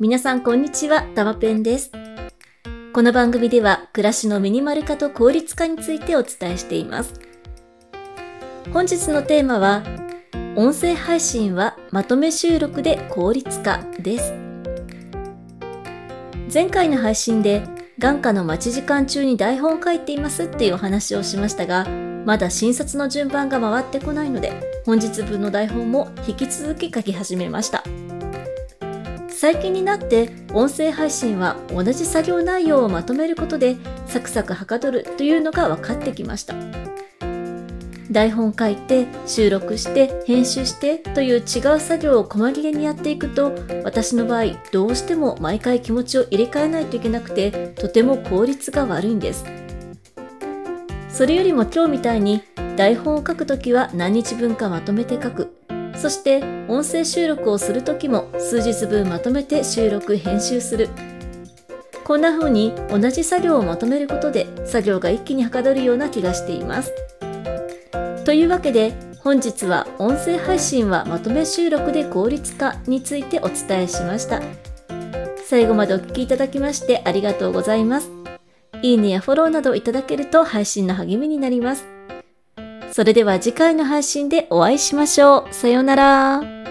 皆さんこんにちは、たまぺんです。この番組では暮らしのミニマル化と効率化についてお伝えしています。本日のテーマは、音声配信はまとめ収録で効率化です。前回の配信で眼科の待ち時間中に台本を書いていますっていうお話をしましたが、まだ診察の順番が回ってこないので、本日分の台本も引き続き書き始めました。最近になって音声配信は同じ作業内容をまとめることでサクサクはかどるというのが分かってきました。台本書いて収録して編集してという違う作業を細切れにやっていくと私の場合どうしても毎回気持ちを入れ替えないといけなくてとても効率が悪いんですそれよりも今日みたいに台本を書くときは何日分かまとめて書くそして音声収録をするときも数日分まとめて収録編集する。こんな風に同じ作業をまとめることで作業が一気にはかどるような気がしています。というわけで本日は音声配信はまとめ収録で効率化についてお伝えしました。最後までお聴きいただきましてありがとうございます。いいねやフォローなどいただけると配信の励みになります。それでは次回の配信でお会いしましょう。さようなら。